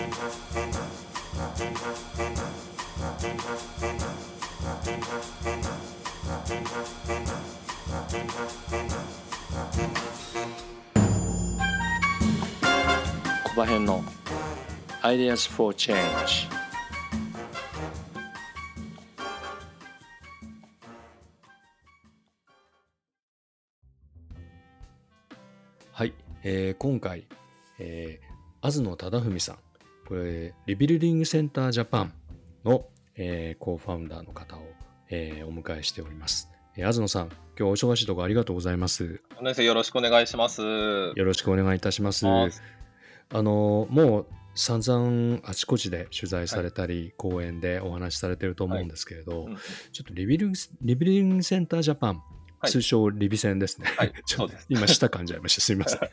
小葉編の Ideas for Change はい、えー、今回、えー、東野忠文さん。これリビルディングセンタージャパンの、えー、コーファウンダーの方を、えー、お迎えしております、えー、東野さん今日お忙しいところありがとうございます。よろしくお願いします。よろしくお願いいたします。あのもう散々あちこちで取材されたり、はい、講演でお話しされてると思うんですけれど、はい。うん、ちょっとリビルリビリングセンタージャパン、はい、通称リビセンですね。はい、ちょっと今舌噛んじゃいました。すみません。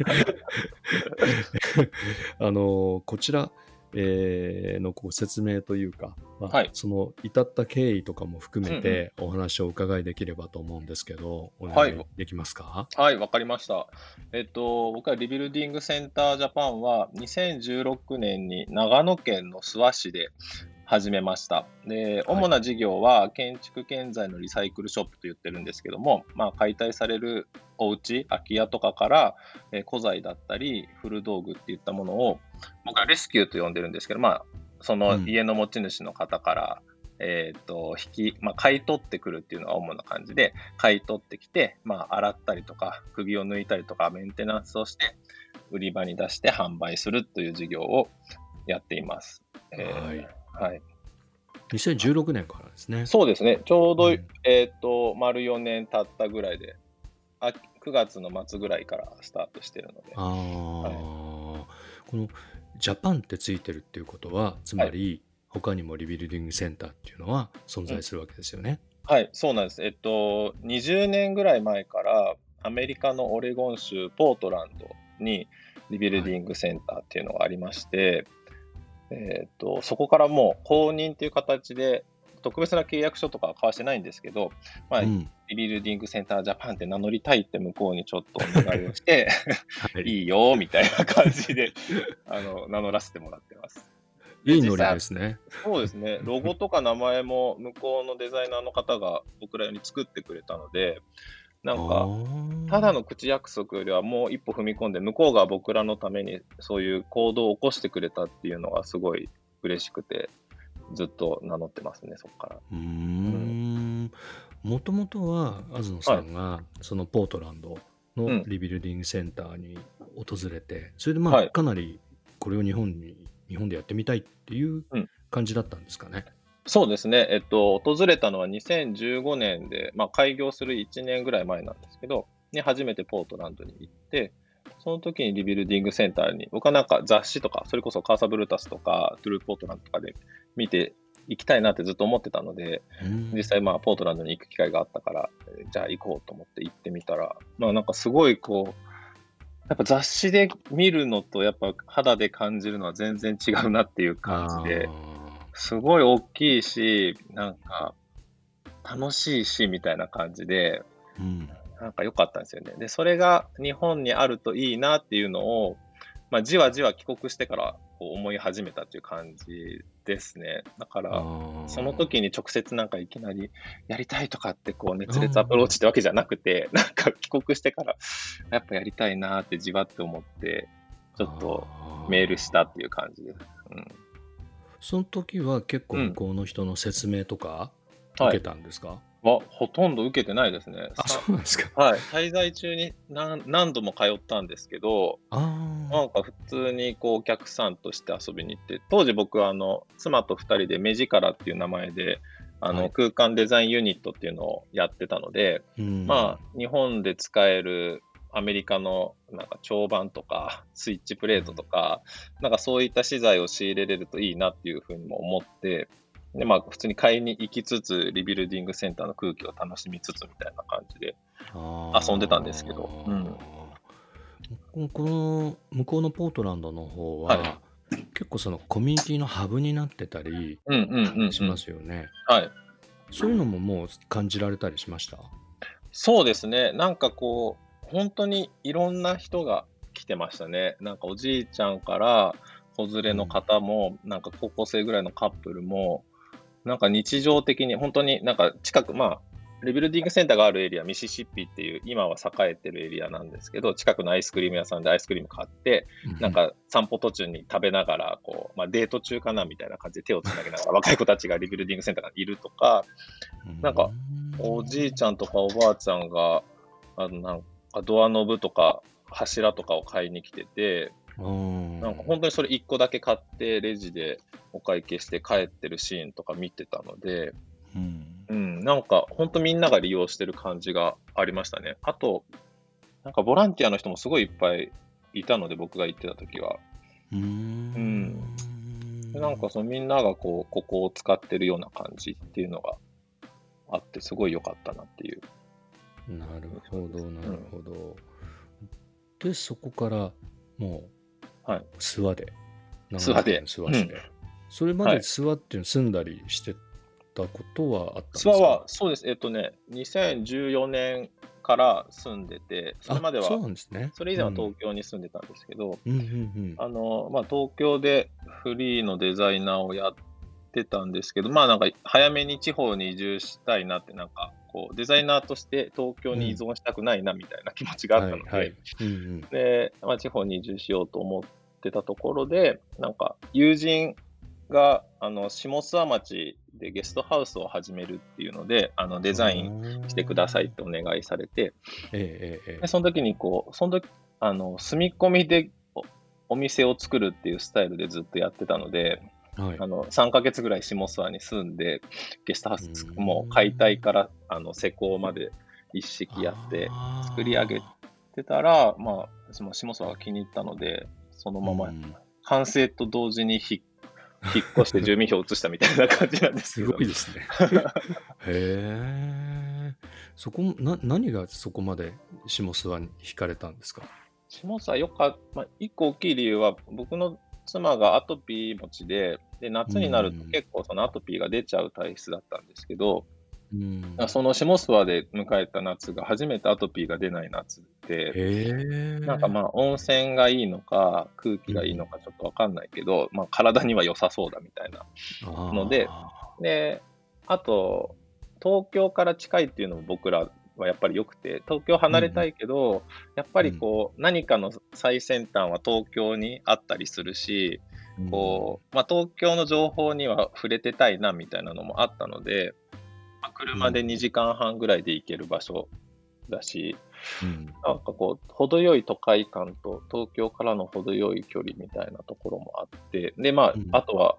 あのこちら、えー、のこう説明というか、まあ、はい、その至った経緯とかも含めてお話をお伺いできればと思うんですけど、うんうん、お願いできますか？はい、わ、はい、かりました。えっと、僕はリビルディングセンタージャパンは2016年に長野県の諏訪市で始めました。で、主な事業は建築建材のリサイクルショップと言ってるんですけども、まあ、解体されるお家、空き家とかから、えー、古材だったり、古道具っていったものを、僕はレスキューと呼んでるんですけど、まあ、その家の持ち主の方から、うん、えっ、と、引き、まあ、買い取ってくるっていうのが主な感じで、買い取ってきて、まあ、洗ったりとか、釘を抜いたりとか、メンテナンスをして、売り場に出して販売するという事業をやっています。えー、はい。はい。2016年からですね。そうですね。ちょうど、うん、えっ、と、丸4年経ったぐらいで、あ9月の末ぐらいからスタートしてるので。あはい、このジャパンってついてるっていうことはつまり、はい、他にもリビルディングセンターっていうのは存在するわけですよね。うん、はいそうなんです。えっと20年ぐらい前からアメリカのオレゴン州ポートランドにリビルディングセンターっていうのがありまして、はい、えっとそこからもう公認っていう形で特別な契約書とかは交わしてないんですけど、まあ、うん、リビルディングセンタージャパンって名乗りたいって向こうにちょっとお願いをして、はい、いいよみたいな感じで あの名乗らせてもらってます。いいノリですね。そうですね。ロゴとか名前も向こうのデザイナーの方が僕らに作ってくれたので、なんか、ただの口約束よりはもう一歩踏み込んで、向こうが僕らのためにそういう行動を起こしてくれたっていうのがすごい嬉しくて、ずっと名乗ってますね、そこから。うん。もともとは、東野さんが、そのポートランドのリビルディングセンターに訪れて、それでまあ、かなりこれを日本に、日本でやってみたいっていう感じだったんですかね。そうですね、えっと、訪れたのは2015年で、まあ、開業する1年ぐらい前なんですけど、に初めてポートランドに行って、その時にリビルディングセンターに、僕はなんか雑誌とか、それこそカーサブルータスとか、トゥルーポートランドとかで見て行きたいなってずっと思ってたので、実際まあポートランドに行く機会があったから、じゃあ行こうと思って行ってみたら、まあなんかすごいこう、やっぱ雑誌で見るのとやっぱ肌で感じるのは全然違うなっていう感じで、すごい大きいし、なんか楽しいしみたいな感じで、うん、なんか良かったんですよね。で、それが日本にあるといいなっていうのを、まあ、じわじわ帰国してからこう思い始めたっていう感じですね。だから、その時に直接なんかいきなりやりたいとかってこう熱烈アプローチってわけじゃなくて、なんか帰国してからやっぱやりたいなってじわって思って、ちょっとメールしたっていう感じです。うん、その時は結構向こうの人の説明とか受けたんですか、はいはほとんど受けてないですね。あ、そうなんですか。はい。滞在中に何何度も通ったんですけど、なんか普通にこうお客さんとして遊びに行って、当時僕はあの妻と2人で目力っていう名前で、あの、空間デザインユニットっていうのをやってたので、まあ、日本で使えるアメリカのなんか長板とかスイッチプレートとか、なんかそういった資材を仕入れれるといいなっていうふうにも思って、で、まあ、普通に買いに行きつつ、リビルディングセンターの空気を楽しみつつみたいな感じで遊んでたんですけど。うん、この向こうのポートランドの方は、はい、結構そのコミュニティのハブになってたりしますよね。はい。そういうのももう感じられたりしました？そうですね。なんかこう、本当にいろんな人が来てましたね。なんかおじいちゃんから子連れの方も、なんか高校生ぐらいのカップルも、なんか日常的に、本当になんか近く、まあ、リビルディングセンターがあるエリア、ミシシッピっていう、今は栄えてるエリアなんですけど、近くのアイスクリーム屋さんでアイスクリーム買って、なんか散歩途中に食べながら、こう、まあデート中かなみたいな感じで手をつなげながら、若い子たちがリビルディングセンターにいるとか、なんか、おじいちゃんとかおばあちゃんが、あの、なんかドアノブとか柱とかを買いに来てて、なんか本当にそれ1個だけ買ってレジでお会計して帰ってるシーンとか見てたので、うん、うん、なんか本当みんなが利用してる感じがありましたね。あと、なんかボランティアの人もすごいいっぱいいたので、僕が行ってた時は。うん,、うん。なんかそのみんながこう、ここを使ってるような感じっていうのがあって、すごい良かったなっていう。なるほど、なるほど。うん、で、そこからもう、はい、諏訪で。諏訪で。諏訪市で。うん、それまで諏訪っていうの住んだりしてたことはあったんですか？諏訪は、そうです。えっとね、2014年から住んでて、それまでは、そうなんですね。それ以前は東京に住んでたんですけど、あの、まあ、東京でフリーのデザイナーをやってたんですけど、まあなんか早めに地方に移住したいなって、なんかこうデザイナーとして東京に依存したくないなみたいな気持ちがあったので、で、まあ、地方に移住しようと思ってたところで、なんか友人があの下諏訪町でゲストハウスを始めるっていうので、あのデザインしてくださいってお願いされて、ええでその時にこう、その時あの住み込みでお店を作るっていうスタイルでずっとやってたので、はい、あの3ヶ月ぐらい下諏訪に住んで、ゲストハウスもう解体からあの施工まで一式やって作り上げてたら、まあ、その下諏訪が気に入ったので、そのまま完成と同時に引引っ越して住民票移したみたいな感じなんです すごいですね。へえ。そこな何がそこまで下諏訪に惹かれたんですか？下諏訪よかった、まあ、一個大きい理由は僕の妻がアトピー持ちでで夏になると結構そのアトピーが出ちゃう体質だったんですけど、うん、その下諏訪で迎えた夏が初めてアトピーが出ない夏で、なんかまあ温泉がいいのか空気がいいのかちょっとわかんないけど、うん、まあ体には良さそうだみたいなので、で、あと、東京から近いっていうのも僕らはやっぱり良くて、東京離れたいけど、うん、やっぱりこう、何かの最先端は東京にあったりするし、こう、まあ、東京の情報には触れてたいなみたいなのもあったので、まあ、車で2時間半ぐらいで行ける場所だし、うん、なんかこう、程よい都会感と東京からの程よい距離みたいなところもあって、で、まあ、うん、あとは、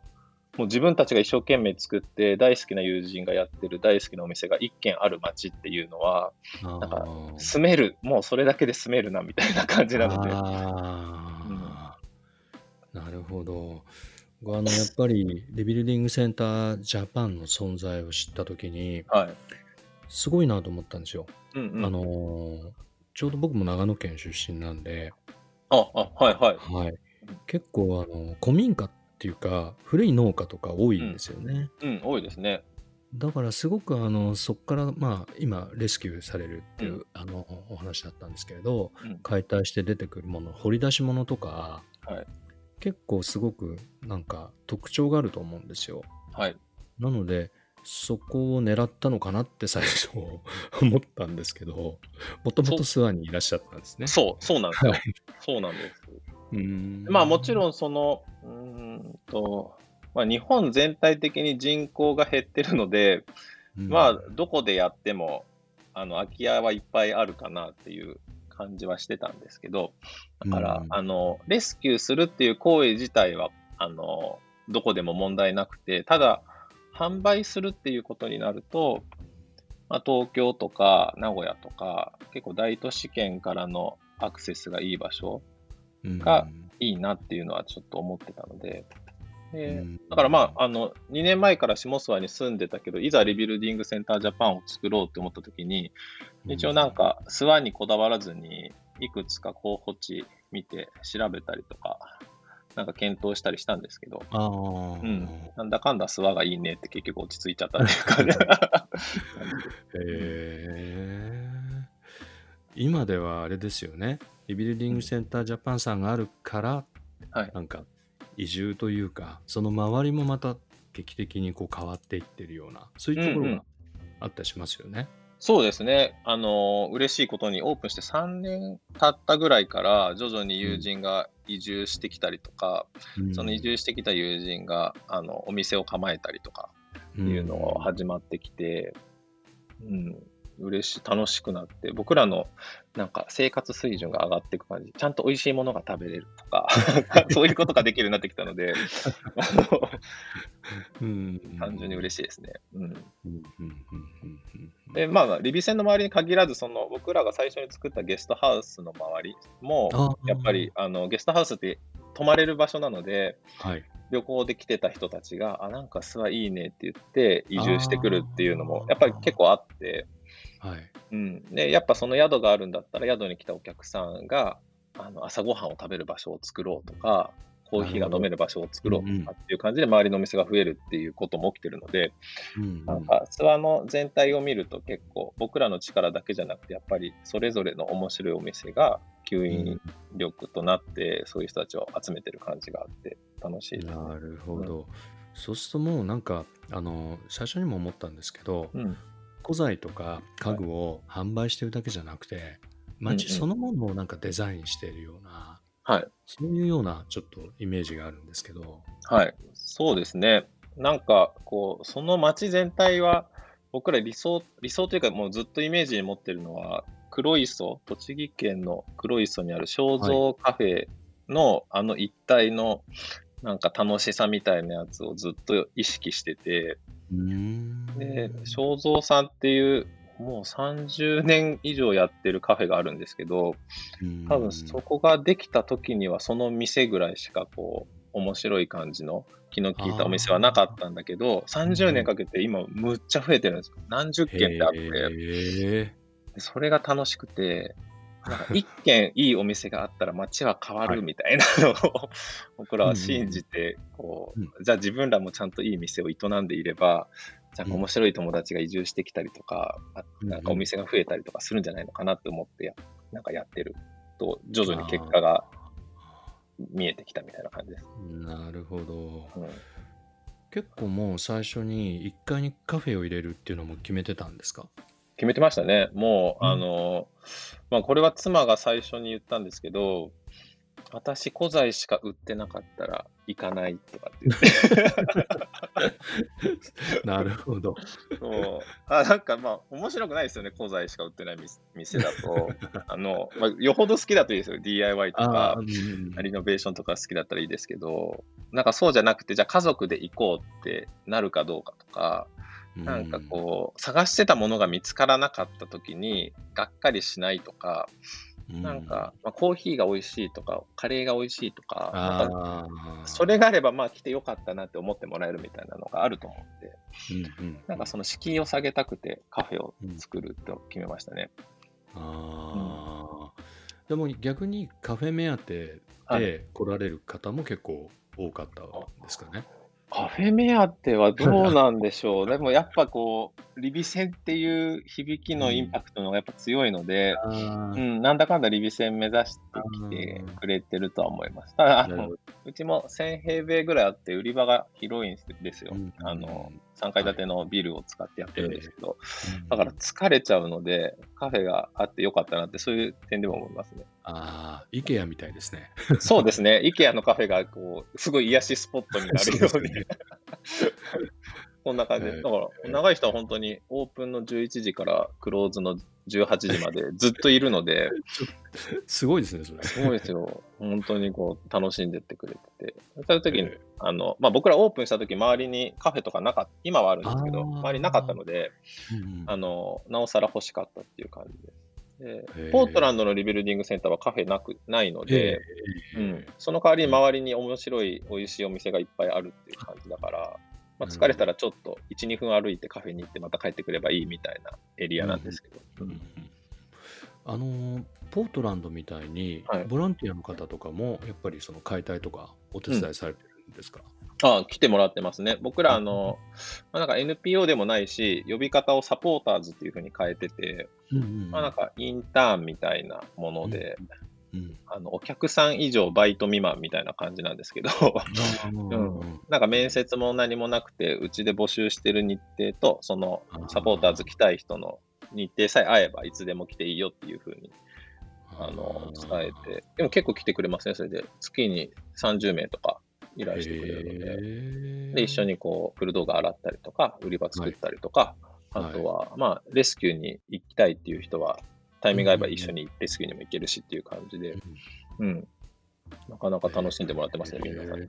もう自分たちが一生懸命作って大好きな友人がやってる大好きなお店が一軒ある街っていうのは、なんか住める、もうそれだけで住めるなみたいな感じなので。なるほど。あのやっぱりリビルディングセンタージャパンの存在を知ったときに、はい、すごいなと思ったんですよ。うんうん、あのちょうど僕も長野県出身なんで、あ、あ、はいはい。はい、結構あの古民家っていうか古い農家とか多いんですよね。うん、うん、多いですね。だからすごくあのそこからまあ今レスキューされるっていう、うん、あのお話だったんですけれど、うん、解体して出てくるもの掘り出し物とか、はい、結構すごくなんか特徴があると思うんですよ。はい。なので、そこを狙ったのかなって最初思ったんですけど、もともと諏訪にいらっしゃったんですね。そう、そうなんですよ。そうなんです。うん。まあもちろんその、うんと、まあ、日本全体的に人口が減ってるので、まあどこでやってもあの空き家はいっぱいあるかなっていう感じはしてたんですけど、だから、うん、あの、レスキューするっていう行為自体は、あの、どこでも問題なくて、ただ、販売するっていうことになると、まあ、東京とか名古屋とか、結構大都市圏からのアクセスがいい場所がいいなっていうのはちょっと思ってたので、でだからまあ、あの、2年前から下諏訪に住んでたけど、いざリビルディングセンタージャパンを作ろうって思った時に、一応なんか、諏訪にこだわらずに、いくつか候補地見て調べたりとか、なんか検討したりしたんですけど、うん、なんだかんだ諏訪がいいねって結局落ち着いちゃったっていう感じ。へ今ではあれですよね、リビルディングセンタージャパンさんがあるから、はい、なんか移住というかその周りもまた劇的にこう変わっていってるようなそういうところがあったりしますよね。うんうんそうですね。あの、嬉しいことにオープンして3年経ったぐらいから徐々に友人が移住してきたりとか、うん、その移住してきた友人があのお店を構えたりとかいうのが始まってきて、うん、嬉しい、楽しくなって、僕らのなんか生活水準が上がっていく感じ、ちゃんと美味しいものが食べれるとか、そういうことができるようになってきたので、単純に嬉しいですね。うん、で、まあ、リビ戦の周りに限らず、その僕らが最初に作ったゲストハウスの周りも、やっぱりあのゲストハウスって泊まれる場所なので、はい、旅行で来てた人たちが、あ、なんか諏訪いいねって言って移住してくるっていうのも、やっぱり結構あって、はい。うん。で、やっぱその宿があるんだったら、宿に来たお客さんが、あの朝ごはんを食べる場所を作ろうとか、コーヒーが飲める場所を作ろうとかっていう感じで周りのお店が増えるっていうことも起きてるので、なんか諏訪の全体を見ると結構僕らの力だけじゃなくてやっぱりそれぞれの面白いお店が吸引力となってそういう人たちを集めてる感じがあって楽しいです、ね、なるほど、うん、そうするともうなんかあの最初にも思ったんですけど、うん、古材とか家具を販売してるだけじゃなくて、街そのものをなんかデザインしているような、はい、そういうようなちょっとイメージがあるんですけど。はい、そうですね。なんかこう、その街全体は、僕ら理想、理想というかもうずっとイメージに持ってるのは、黒磯、栃木県の黒磯にある肖像カフェのあの一帯のなんか楽しさみたいなやつをずっと意識してて、で、正蔵さんっていう、もう30年以上やってるカフェがあるんですけど、多分そこができた時にはその店ぐらいしかこう、面白い感じの気の利いたお店はなかったんだけど、30年かけて今むっちゃ増えてるんですよ。何十件ってあって。それが楽しくて、なんか 一軒いいお店があったら街は変わるみたいなのを僕らは信じて、こう、じゃあ自分らもちゃんといい店を営んでいれば、じゃあ面白い友達が移住してきたりとか、なんかお店が増えたりとかするんじゃないのかなって思ってや、なんかやってると、徐々に結果が見えてきたみたいな感じです。なるほど。うん結構もう最初に1階にカフェを入れるっていうのも決めてたんですか？決めてましたね。もう、うん、あの、まあ、これは妻が最初に言ったんですけど、私、古材しか売ってなかったら行かないとかって言って。なるほど。そうあなんかまあ、面白くないですよね、古材しか売ってない店だと。あの、まあ、よほど好きだといいですよ。DIY とか、リノベーションとか好きだったらいいですけど、なんかそうじゃなくて、じゃあ家族で行こうってなるかどうかとか、なんかこう、探してたものが見つからなかった時に、がっかりしないとか、なんか、まあ、コーヒーが美味しいとか、カレーが美味しいとか、かそれがあれば、まあ来てよかったなって思ってもらえるみたいなのがあると思って、うんうん、なんかその敷居を下げたくてカフェを作ると決めましたね。うん、ああ、でも逆にカフェ目当てで来られる方も結構多かったんですかね。カフェ目当てはどうなんでしょう。でもやっぱこう、リビ戦っていう響きのインパクトのがやっぱ強いので、うん、なんだかんだリビ戦目指してきてくれてるとは思います。ただ、あの、うちも1000平米ぐらいあって売り場が広いんですよ。あの、3階建てのビルを使ってやってるんですけど、だから疲れちゃうので、カフェがあってよかったなって、そういう点でも思いますね。ああ、イケアみたいですね。そうですね。イケアのカフェが、こう、すごい癒しスポットになるように。こんな感じで。だから、長い人は本当にオープンの11時からクローズの18時までずっといるので、すごいですね、それ。すごいですよ。本当にこう、楽しんでってくれてて。そういう時に、あの、まあ、僕らオープンした時、周りにカフェとかなかった、今はあるんですけど、周りなかったので、あの、なおさら欲しかったっていう感じです。でポートランドのリビルディングセンターはカフェなくないので、うん、その代わりに周りに面白い、美味しいお店がいっぱいあるっていう感じだから、まあ、疲れたらちょっと1、2分歩いてカフェに行ってまた帰ってくればいいみたいなエリアなんですけど。あのポートランドみたいに、はい、ボランティアの方とかもやっぱりその解体とかお手伝いされてるんですか、うん、あ来てもらってますね。僕らあの、まあ、なんか NPO でもないし、呼び方をサポーターズっていうふうに変えてて、うんうん、まあ、なんかインターンみたいなもので、うん。あのお客さん以上バイト未満みたいな感じなんですけど、うん。なんか面接も何もなくて、うちで募集してる日程と、そのサポーターズ来たい人の日程さえ合えばいつでも来ていいよっていうふうにあの伝えて、でも結構来てくれますね、それで。月に30名とか依頼してくれるので。で、一緒に。にこう、フル動画洗ったりとか、売り場作ったりとか、はい。あとは、まあ、レスキューに行きたいっていう人は、タイミング合えば一緒にレスキューにも行けるしっていう感じで、うん。なかなか楽しんでもらってますね、皆さん。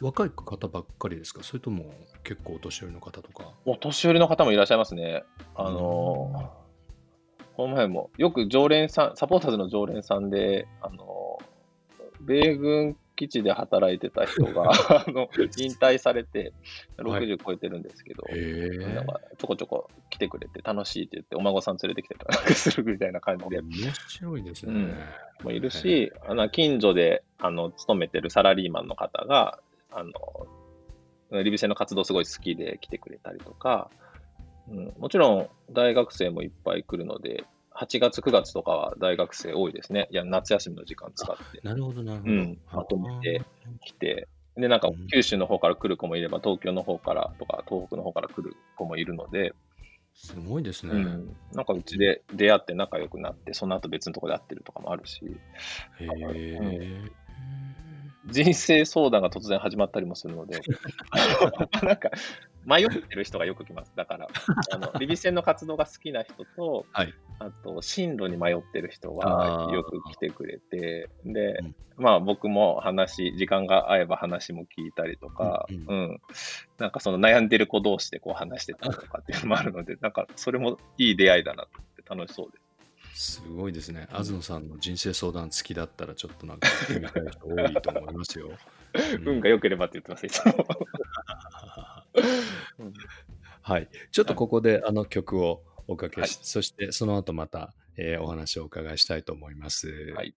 若い方ばっかりですか？それとも結構お年寄りの方とか？お年寄りの方もいらっしゃいますね。あのーこの前も、よく常連さん、サポーターズの常連さんで、あのー米軍基地で働いてた人が、あの、引退されて、はい60超えてるんですけど、へえ。なんかちょこちょこ来てくれて楽しいって言って、お孫さん連れてきてたりするみたいな感じで。面白いですね。うん。もいるし、あの近所であの勤めてるサラリーマンの方が、あのリビセの活動すごい好きで来てくれたりとか、うん、もちろん大学生もいっぱい来るので、8月、9月とかは大学生多いですね。いや、夏休みの時間使ってなるほど、なるほど。うんまとめて来て、で、なんかうん九州の方から来る子もいれば、東京の方からとか、東北の方から来る子もいるので、すごいですね。うん、なんかうちで出会って仲良くなって、その後別のところで会ってるとかもあるし、へえ。人生相談が突然始まったりもするので、なんか迷ってる人がよく来ます。だから、あのリビ戦の活動が好きな人と、はい。あと進路に迷ってる人あー。がよく来てくれて、で、うん。まあ僕も話、時間が合えば話も聞いたりとか、うん。うん、なんかその悩んでる子同士でこう話してたりとかっていうのもあるので、なんかそれもいい出会いだなって楽しそうです。すごいですね。東さんの人生相談付きだったら、ちょっとなんか多いと思いますよ。うん運が良ければって言ってます、いつも。うんはい。ちょっとここであの曲をおかけし、はそしてその後また、えーお話をお伺いしたいと思います。はい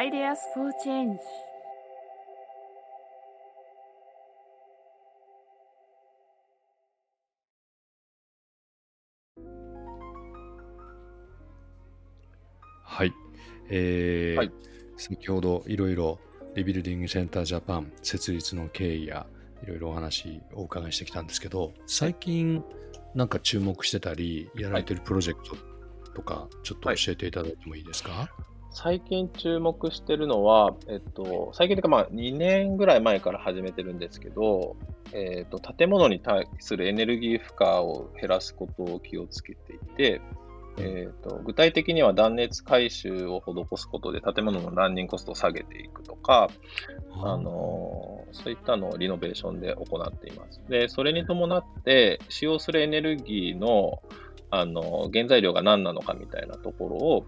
Ideas for Change. はい。えーはい。先ほどいろいろリビルディングセンタージャパン設立の経緯やいろいろお話をお伺いしてきたんですけど、最近なんか注目してたりやられてるプロジェクトっとか、ちょっと教えていただいてもいいですか、最近注目してるのは、えっと、最近というか、まあ、2年ぐらい前から始めてるんですけど、えっと、建物に対するエネルギー負荷を減らすことを気をつけていて、えっと、具体的には断熱改修を施すことで建物のランニングコストを下げていくとか、あのそういったのをリノベーションで行っています。で、それに伴って使用するエネルギーのあの原材料が何なのかみたいなところを、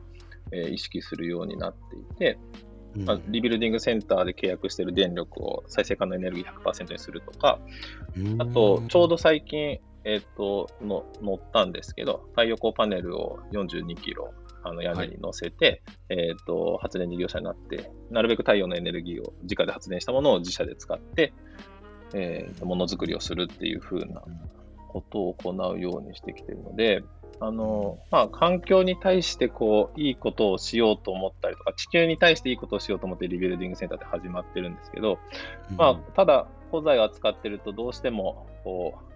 えー意識するようになっていて、うん。まあ、リビルディングセンターで契約している電力を再生可能エネルギー100%にするとか、あと、ちょうど最近、えっ、と、の乗ったんですけど、太陽光パネルを42キロ、あの屋根に乗せて、えっ、と、発電事業者になって、なるべく太陽のエネルギーを直で発電したものを自社で使って、えーとものづくりをするっていう風なことを行うようにしてきているので、あの、まあ、環境に対してこう、いいことをしようと思ったりとか、地球に対していいことをしようと思ってリビルディングセンターって始まってるんですけど、まあ、ただ、鋼材を扱ってるとどうしても、こう、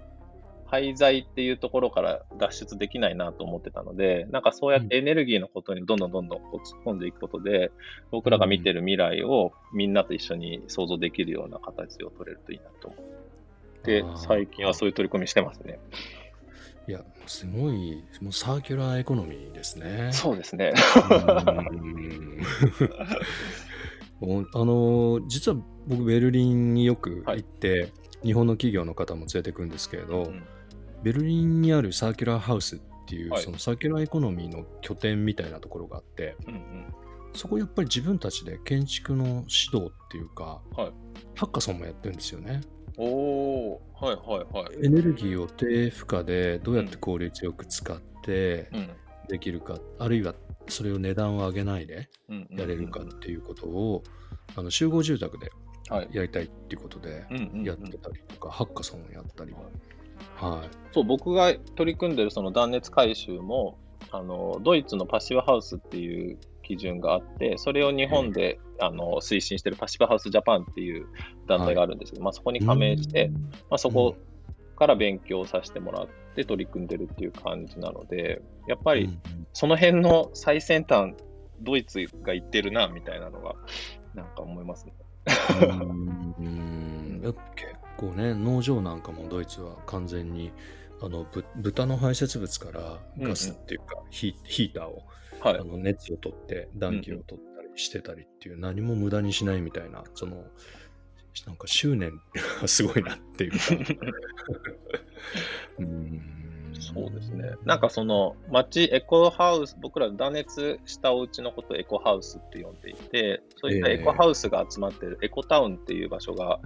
廃材っていうところから脱出できないなと思ってたので、なんかそうやってエネルギーのことにどんどんどんどんこう突っ込んでいくことで、僕らが見てる未来をみんなと一緒に想像できるような形を取れるといいなと思って、最近はそういう取り組みしてますね。いや、すごい、もうサーキュラーエコノミーですね。そうですね。あの実は僕ベルリンによく行って、日本の企業の方も連れてくんですけれど、うん。ベルリンにあるサーキュラーハウスっていう、はい。そのサーキュラーエコノミーの拠点みたいなところがあってうんうん。そこやっぱり自分たちで建築の指導っていうか、はい。ハッカソンもやってるんですよねおー、はいはいはい。エネルギーを低負荷でどうやって効率よく使ってうん。できるか、あるいはそれを値段を上げないでうんうんやれるかっていうことを、あの集合住宅ではい。やりたいっていうことでうんうんうん。やってたりとか、ハッカソンをやったり、はい、そう、僕が取り組んでるその断熱改修も、あの、ドイツのパッシブハウスっていう基準があって、それを日本で、あの推進してるパッシブハウスジャパンっていう団体があるんですけど、まあ、そこに加盟して、まあ、そこから勉強させてもらって取り組んでるっていう感じなので、やっぱりうんその辺の最先端、ドイツが言ってるな、みたいなのが、なんか思いますね。うん。結構ね農場なんかもドイツは完全にあのぶ豚の排泄物からガスっていうか、ヒヒーターをはいあ。の熱を取って暖気を取ったりしてたりっていう、何も無駄にしないみたいなそのなんか執念がすごいなっていうか うんそうですね。なんかその町エコハウス、僕ら断熱したお家のことをエコハウスって呼んでいて、そういったええエコハウスが集まってるエコタウンっていう場所が、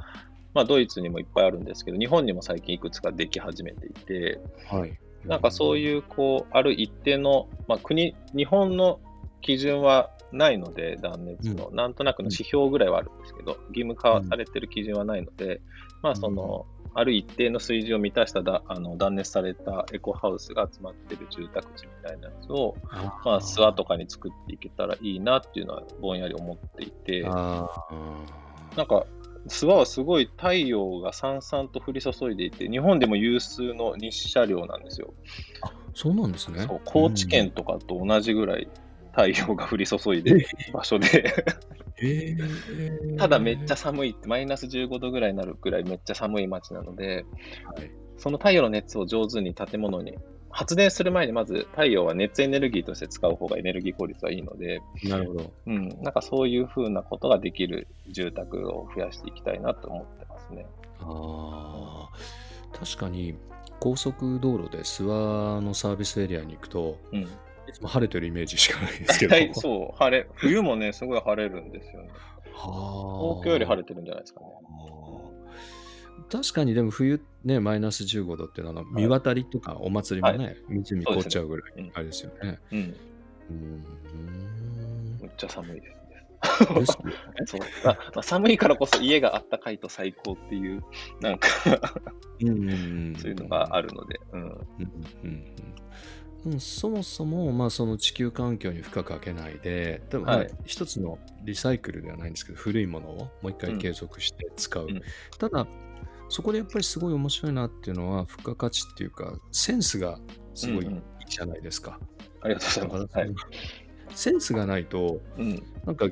まあドイツにもいっぱいあるんですけど、日本にも最近いくつかでき始めていて、はいなんかそういう、こう、ある一定の、まあ国、日本の基準はないので、断熱の、なんとなくの指標ぐらいはあるんですけど、義務化されてる基準はないので、まあその、ある一定の水準を満たしただあの断熱されたエコハウスが集まってる住宅地みたいなやつを、あまあ、諏訪とかに作っていけたらいいなっていうのはぼんやり思っていて、あなんか、諏訪はすごい太陽がさんさんと降り注いでいて、日本でも有数の日射量なんですよ。あそうなんですね。そう高知県とかと同じぐらい太陽が降り注いでる場所で、えー。ただめっちゃ寒いって、マイナス15度ぐらいになるぐらいめっちゃ寒い街なので、はい。その太陽の熱を上手に建物に、発電する前にまず太陽は熱エネルギーとして使う方がエネルギー効率はいいので、なるほどうん、なんかそういうふうなことができる住宅を増やしていきたいなと思ってますね。あー確かに高速道路で諏訪のサービスエリアに行くとうん。いつも晴れてるイメージしかないですけ 大ど体そう、晴れ、冬もね、すごい晴れるんですよね。は東京より晴れてるんじゃないですかね。確かにでも冬ねマイナス15度っていうのは見渡りとかお祭りもね、湖凍っちゃうぐらいあれですよね。うん。うん。めっちゃ寒いです そう。まあまあ、寒いからこそ家があったかいと最高っていう、なんかそういうのがあるので、そもそも、まあ、その地球環境に負荷かけないで、でも、まあはい一つのリサイクルではないんですけど、古いものをもう一回継続して使う。うん。ただ、そこでやっぱりすごい面白いなっていうのは、付加価値っていうか、センスがすごいいいうんうんじゃないですか。ありがとうございます。はい。センスがないと、うん。なんか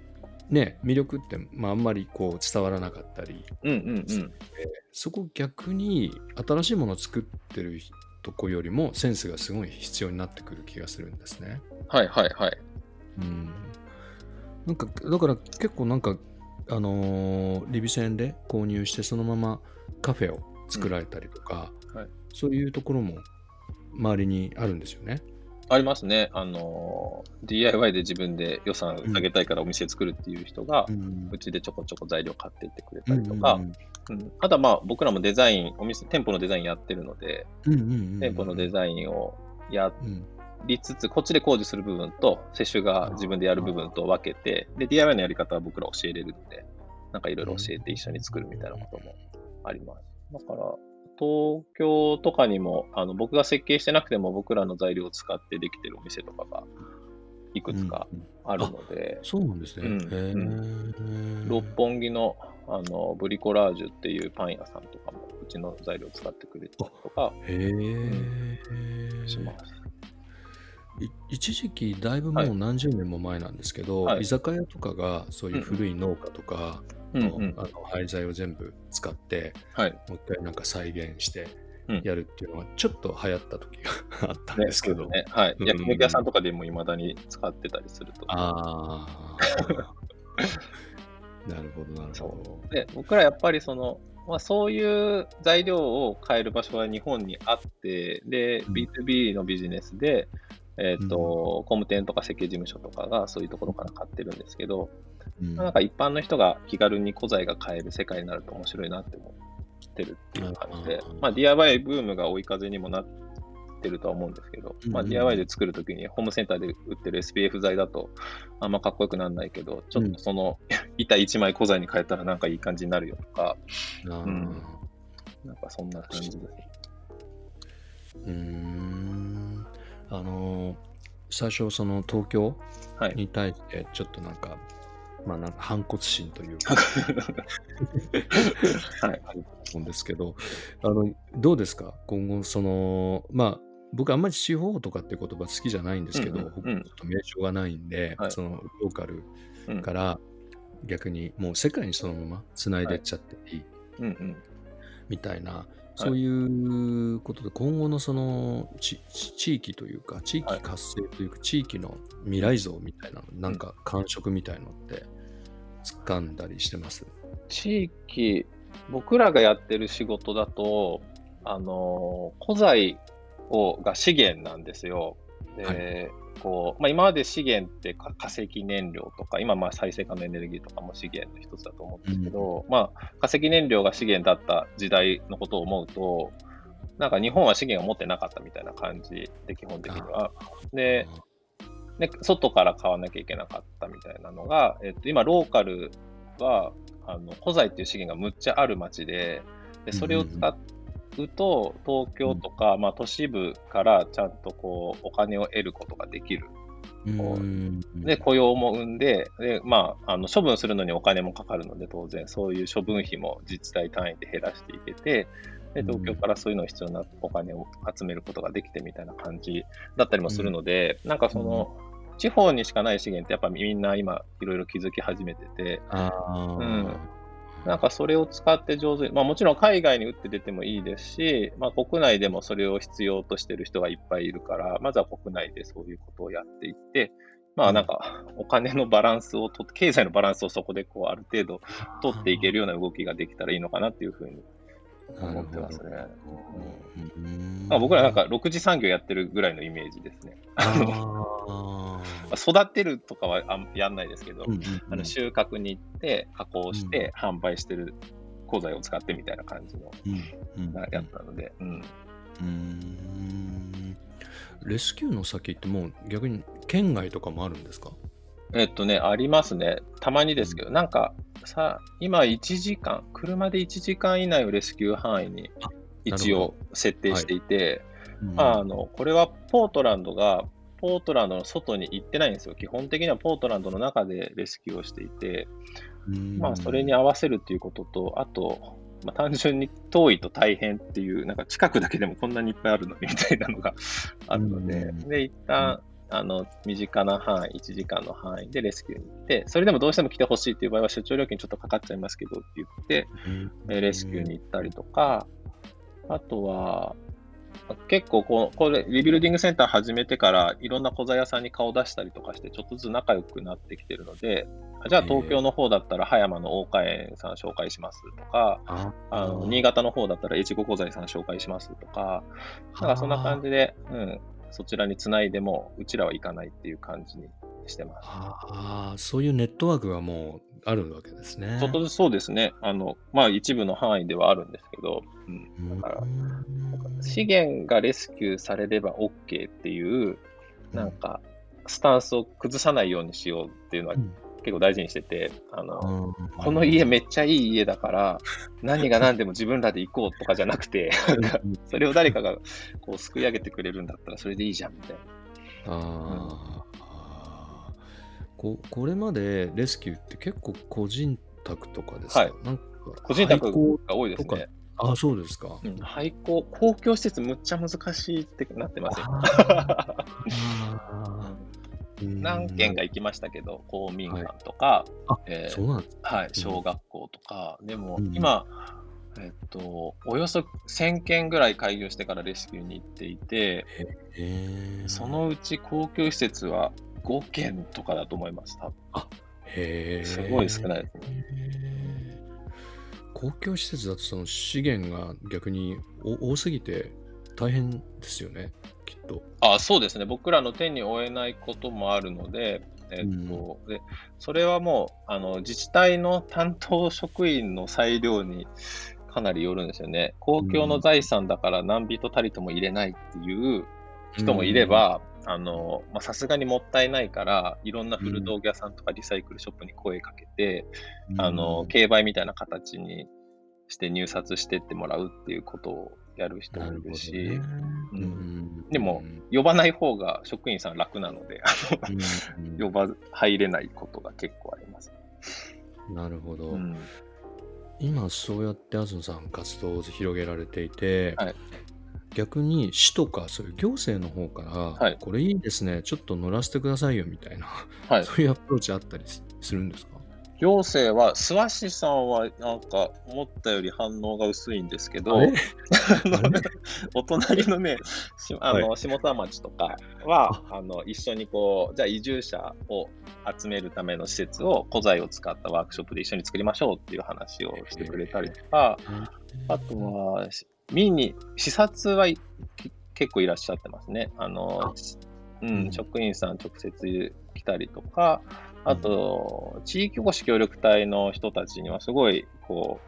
ね、魅力って、まあ、あんまりこう伝わらなかったり、うんうんうん。そこ逆に新しいものを作ってるとこよりもセンスがすごい必要になってくる気がするんですね。はいはいはい。うん。なんか、だから結構なんか、あのーリビセンで購入してそのままカフェを作られたりとか、うん。はい。そういうところも周りにあるんですよね。ありますね。あのー、DIY で自分で予算下げたいからお店作るっていう人が、うちでちょこちょこ材料買っていってくれたりとか、うんうんあとはまあ僕らもデザイン、お店、店舗のデザインやってるので、店舗のデザインをやうんりつつ、こっちで工事する部分と、接種が自分でやる部分と分けて、で、DIY のやり方は僕ら教えれるので、なんかいろいろ教えて一緒に作るみたいなこともあります。だから、東京とかにも、あの僕が設計してなくても僕らの材料を使ってできてるお店とかがいくつかうんあるので、そうなんですね。うん。六本木のあのブリコラージュっていうパン屋さんとかもうちの材料を使ってくれたりとかへえ、します。い一時期だいぶもう何十年も前なんですけど、はい。居酒屋とかがそういう古い農家とかの,、うんうんあの廃材を全部使ってはい。もう一回なんか再現してうんやるっていうのがちょっと流行った時があったんね、ですけど、ね。はい。うん焼肉屋さんとかでも未だに使ってたりすると。ああ なるほどなるほどで、僕らやっぱりその、まあ、そういう材料を買える場所は日本にあって、で、うん B2B のビジネスで、えっ、と、工務店とか設計事務所とかがそういうところから買ってるんですけど、うん。まあなんか一般の人が気軽に古材が買える世界になると面白いなって思ってるっていう感じでうん、まあ、DIY ブームが追い風にもなってるとは思うんですけど、まあ、うん DIY で作るときにホームセンターで売ってる SPF 材だとあんまかっこよくならないけど、ちょっとその 板1枚古材に変えたらなんかいい感じになるよとか、うん。なんかそんな感じです。うーん。あのー最初その東京はい。に対してちょっとなんかまあなんか反骨心というか。はい。あると思うんですけど。あのどうですか？今後そのまあ僕あんまり地方とかって言葉好きじゃないんですけど、うんうん僕ちょっと名称がないんで、はい。そのローカルうん。から逆にもう世界にそのままつないでっちゃっていいうん。うん。みたいな、そういうことで今後のその地域というか地域活性というか、地域の未来像みたいなのなんか感触みたいのって掴んだりしてます、地域、僕らがやってる仕事だと、あのー古材をが資源なんですよ。で、はこうまあ、今まで資源ってか化石燃料とか、今まあ再生可能エネルギーとかも資源の一つだと思うんですけど、まあ、化石燃料が資源だった時代のことを思うと、なんか日本は資源を持ってなかったみたいな感じで、基本的には。で、ね、外から買わなきゃいけなかったみたいなのが、えっと、今、ローカルは、あの、古材っていう資源がむっちゃある町で、で、それを使うと、東京とか、まあ、都市部からちゃんとこう、お金を得ることができる。うん。で、雇用も生んで、で、まあ、あの、処分するのにお金もかかるので、当然、そういう処分費も自治体単位で減らしていけて、で、東京からそういうの必要なお金を集めることができてみたいな感じだったりもするので、なんかその、地方にしかない資源ってやっぱみんな今いろいろ気づき始めてて、うん。なんかそれを使って上手に、まあもちろん海外に打って出てもいいですし、まあ国内でもそれを必要としてる人がいっぱいいるから、まずは国内でそういうことをやっていって、まあなんかお金のバランスをと、経済のバランスをそこでこうある程度取っていけるような動きができたらいいのかなっていうふうに思ってますね。うん。まあ、僕らなんか6次産業やってるぐらいのイメージですね。育てるとかはあんやんないですけど、ーうんうん。あの収穫に行って、加工して、販売してる鋼材を使ってみたいな感じのうんうんやつなので、うん。レスキューの先ってもう逆に県外とかもあるんですか？えっとね、ありますね。たまにですけど、なんか、さ、今1時間、車で1時間以内をレスキュー範囲に一応設定していて、まあ、あの、これはポートランドが、ポートランドの外に行ってないんですよ。基本的にはポートランドの中でレスキューをしていて、まあ、それに合わせるっていうことと、あと、まあ、単純に遠いと大変っていう、なんか近くだけでもこんなにいっぱいあるのにみたいなのがあるので、うん。で、一旦あの、身近な範囲、1時間の範囲でレスキューに行って、それでもどうしても来てほしいっていう場合は出張料金ちょっとかかっちゃいますけどって言って、えーレスキューに行ったりとか、あとは、結構こう、これ、リビルディングセンター始めてから、いろんな小座屋さんに顔出したりとかして、ちょっとずつ仲良くなってきてるので、あじゃあ東京の方だったら葉山の大花園さん紹介しますとか、ああの新潟の方だったら越後小材さん紹介しますとか、なんかそんな感じで、うん、そちらにつないでも、うちらは行かないっていう感じにしてます。ああ、そういうネットワークがもうあるわけですね。ちょっとずつそうですね。あの、まあ一部の範囲ではあるんですけど、うん。だから、資源がレスキューされれば OK っていう、なんか、スタンスを崩さないようにしようっていうのはうん結構大事にしてて、あの、うん。この家めっちゃいい家だから、何が何でも自分らで行こうとかじゃなくて、それを誰かがこうすくい上げてくれるんだったらそれでいいじゃんみたいな。あー。あーここれまでレスキューって結構個人宅とかですか、はい。なんか個人宅が多いですね。あそうですか。うん。廃校、公共施設むっちゃ難しいってなってますよ。何軒か行きましたけど、公民館とか、あえーそうなんですはい、小学校とか、でもうん。今、えっと、およそ1000件ぐらい開業してからレスキューに行っていて、そのうち公共施設は5件とかだと思います。多分。すごい少ないですね。公共施設だとその資源が逆にお多すぎて大変ですよね、きっと。あそうですね、僕らの手に負えないこともあるので、えっとでそれはもうあの自治体の担当職員の裁量にかなりよるんですよね。公共の財産だから何人たりとも入れないっていう人もいれば、あのまあさすがにもったいないから、いろんな古道具屋さんとかリサイクルショップに声かけて、うん、あの競売みたいな形にして入札してってもらうっていうことをやる人もいるし、でも呼ばない方が職員さん楽なので、呼ば入れないことが結構あります。なるほど、うん。今そうやって東さん活動を広げられていて、はい。逆に市とかそういう行政の方から、はい。これいいですねちょっと乗らせてくださいよみたいな、はい、そういうアプローチあったりすするんですか？行政は、諏訪市さんはなんか思ったより反応が薄いんですけど、お隣のね、しあの下田町とかはあの一緒にこう、じゃあ移住者を集めるための施設を古材を使ったワークショップで一緒に作りましょうっていう話をしてくれたりとか、あとは、し見に、視察は結構いらっしゃってますね。あのあ、ううんん、職員さん直接来たりとか、あと、地域おこし協力隊の人たちにはすごい、こ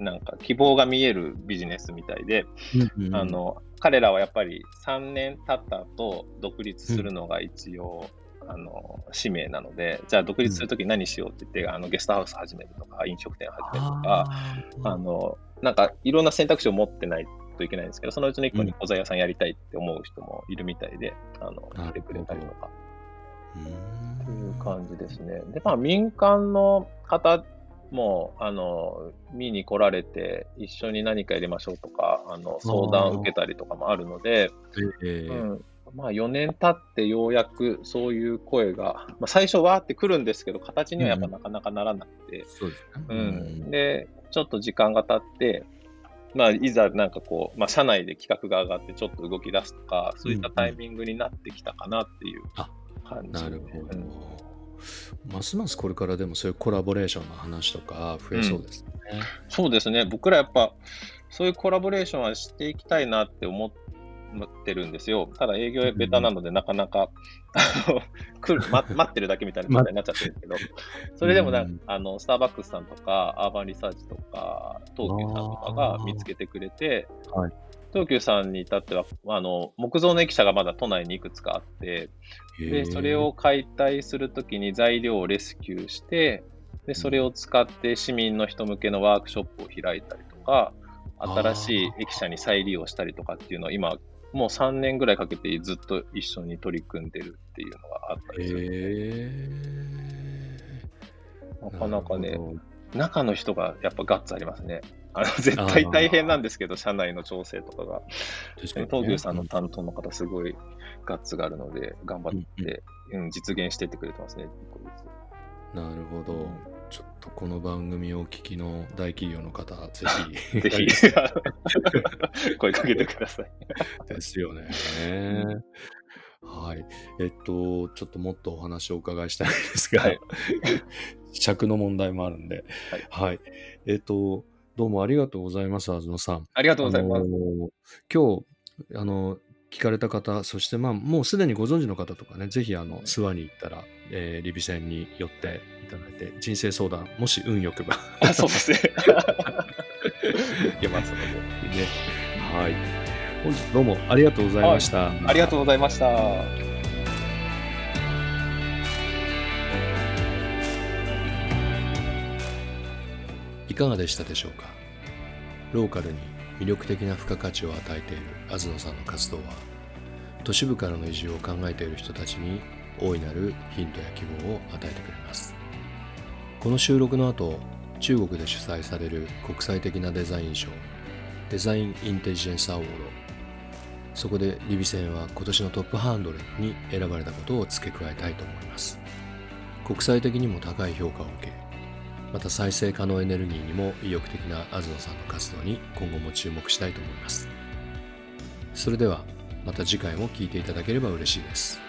う、なんか希望が見えるビジネスみたいで、うんあの、彼らはやっぱり3年経った後、独立するのが一応、あの、使命なので、じゃあ独立するときに何しようって言って、あの、ゲストハウス始めるとか、飲食店始めるとか、ああの、なんかいろんな選択肢を持ってないといけないんですけど、そのうちの一個に小座屋さんやりたいって思う人もいるみたいで、あの、来てくれたりとか、ーっていう感じですね。で、まあ民間の方も、あの、見に来られて、一緒に何かやりましょうとか、あの、相談受けたりとかもあるので、ええ。うん。まあ4年経ってようやくそういう声が、まあ最初わーって来るんですけど、形にはやっぱなかなかならなくて、そうん、で、ちょっと時間が経って、まあ、いざなんかこう、まあ、社内で企画が上がってちょっと動き出すとか、そういったタイミングになってきたかなっていう。あ感じ。なるほど。うんますますこれからでもそういうコラボレーションの話とか増えそうですね。そうですね、僕らやっぱ、そういうコラボレーションはしていきたいなって思ってるんですよ。ただ営業ベタなので、なかなか、あ の来る、ま、待ってるだけみたいな状態になっちゃってるんですけど、それでもなうんあの、スターバックスさんとか、アーバンリサーチとか、東急さんとかが見つけてくれて、はい東急さんに至っては、あの、木造の駅舎がまだ都内にいくつかあって、で、それを解体するときに材料をレスキューして、で、それを使って市民の人向けのワークショップを開いたりとか、新しい駅舎に再利用したりとかっていうのを今、もう3年ぐらいかけてずっと一緒に取り組んでるっていうのがあったりする。なかなかね中の人がやっぱガッツありますね。あの絶対大変なんですけど、社内の調整とかが。確かにね東急さんの担当の方、すごいガッツがあるので、頑張って、うん実現していってくれてますね、一個ずつなるほど。ちょっとこの番組をお聞きの大企業の方、ぜひ。ぜひ、声かけてください。ですよね。はい。えっと、ちょっともっとお話をお伺いしたいんですが、はい 尺の問題もあるんで、はい。えっと、どうもありがとうございます、あずのさん。ありがとうございます。今日、あの、聞かれた方、そして、まあ、もうすでにご存知の方とかね、ぜひ、あの、諏訪に行ったら、えーリビ戦に寄っていただいて、人生相談、もし運よくば、あ、そうですね。いけますので。ね。はい。本日どうもありがとうございました。ありがとうございました。かがでしたでしょうか？ローカルに魅力的な付加価値を与えている東野さんの活動は都市部からの移住を考えている人たちに大いなるヒントや希望を与えてくれます。この収録の後中国で主催される国際的なデザイン賞デザインインテリジェンスアワードそこでリビセンは今年のトップハンドレに選ばれたことを付け加えたいと思います。国際的にも高い評価を受けまた再生可能エネルギーにも意欲的な東さんの活動に今後も注目したいと思います。それではまた次回も聴いていただければ嬉しいです。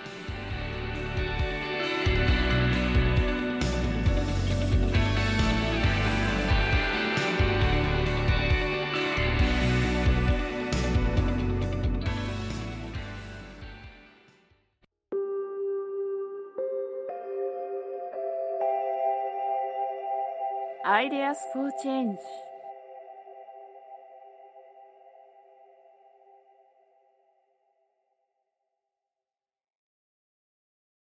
アイデアス for Change